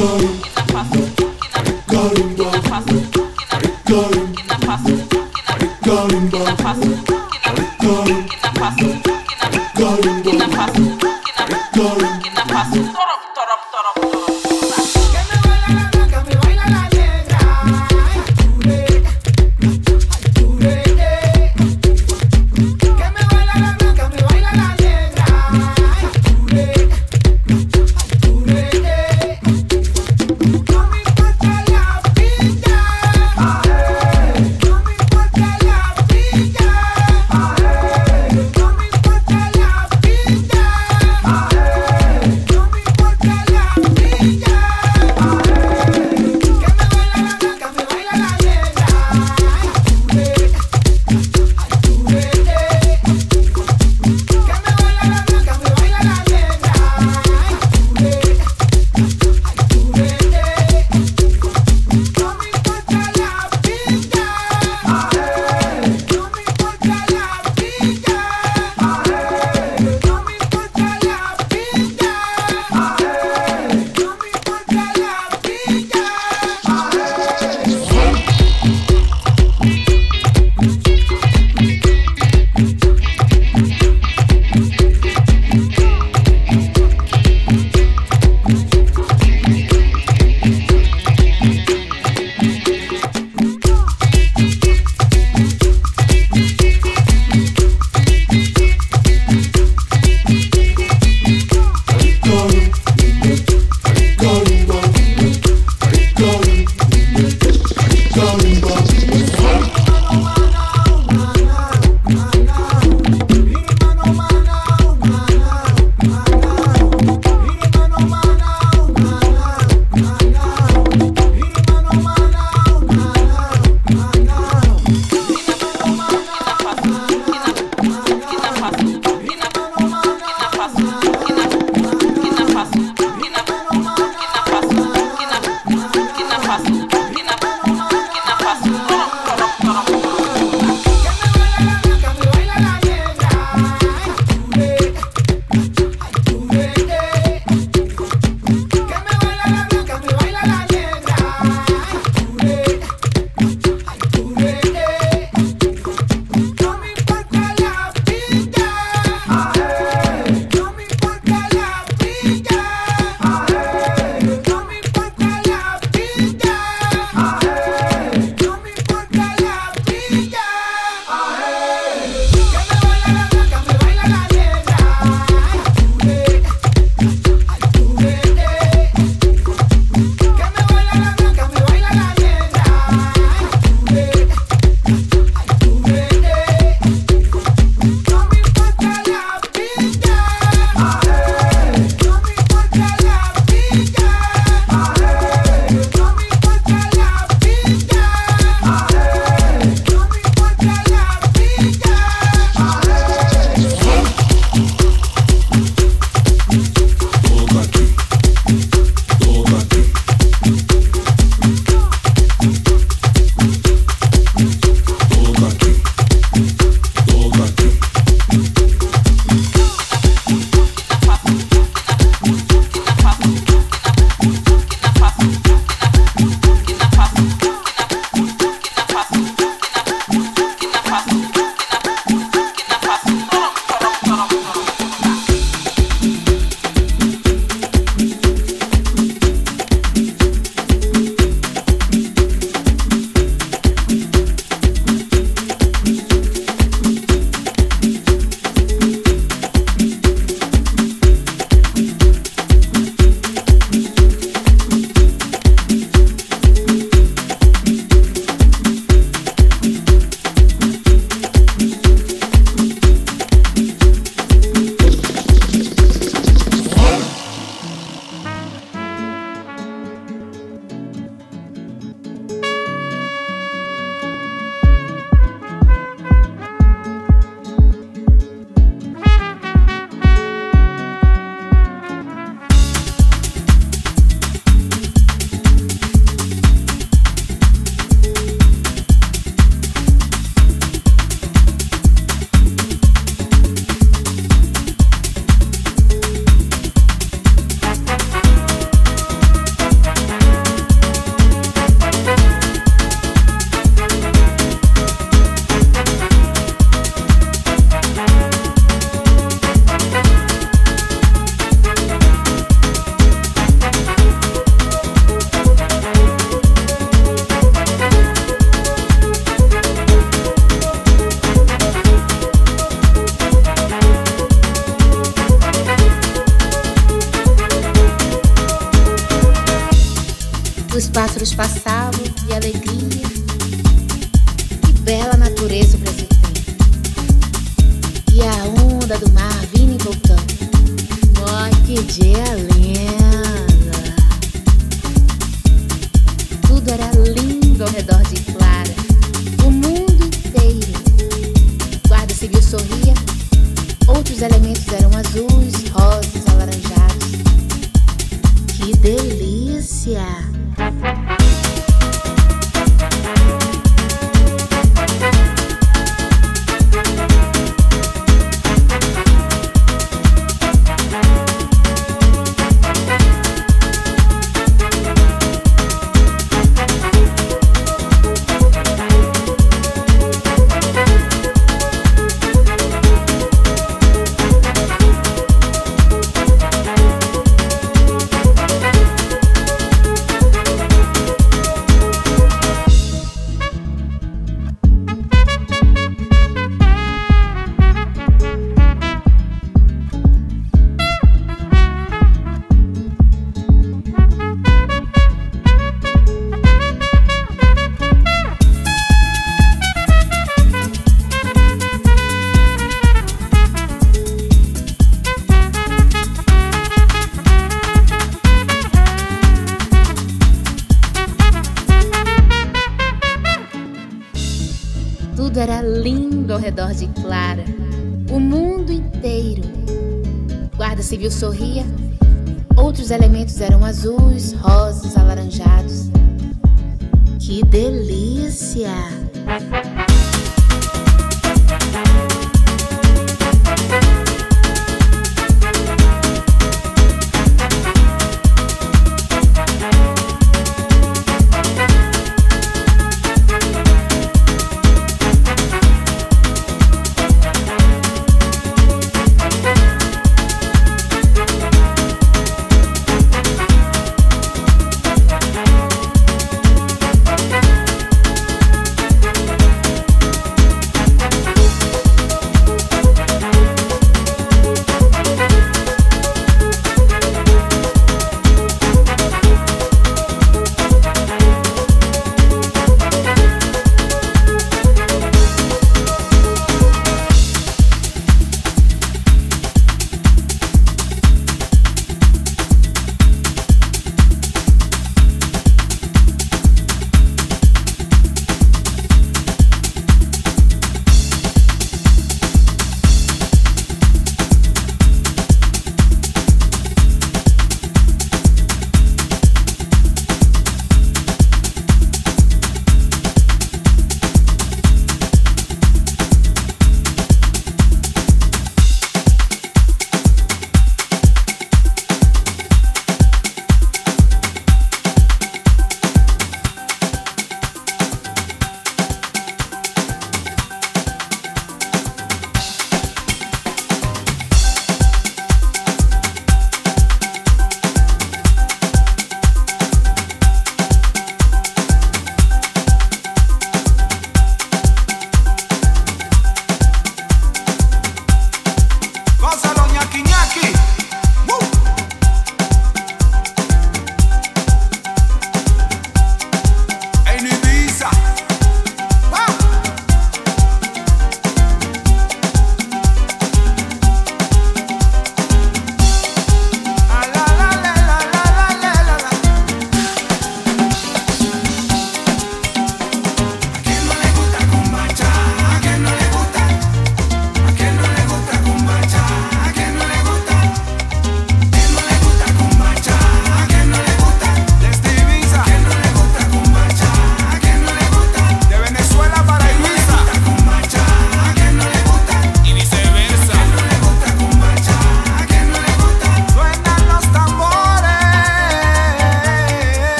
Que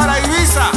para Ibiza.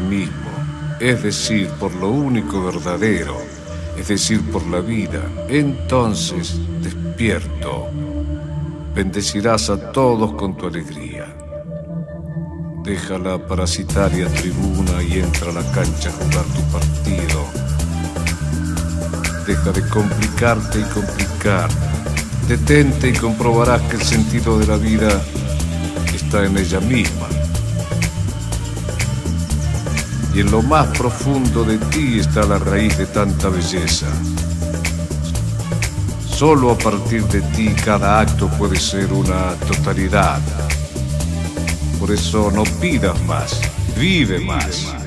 Mismo, es decir, por lo único verdadero, es decir, por la vida. Entonces, despierto, bendecirás a todos con tu alegría. Deja la parasitaria tribuna y entra a la cancha a jugar tu partido. Deja de complicarte y complicar. Detente y comprobarás que el sentido de la vida está en ella misma. Y en lo más profundo de ti está la raíz de tanta belleza. Solo a partir de ti cada acto puede ser una totalidad. Por eso no pidas más, vive más.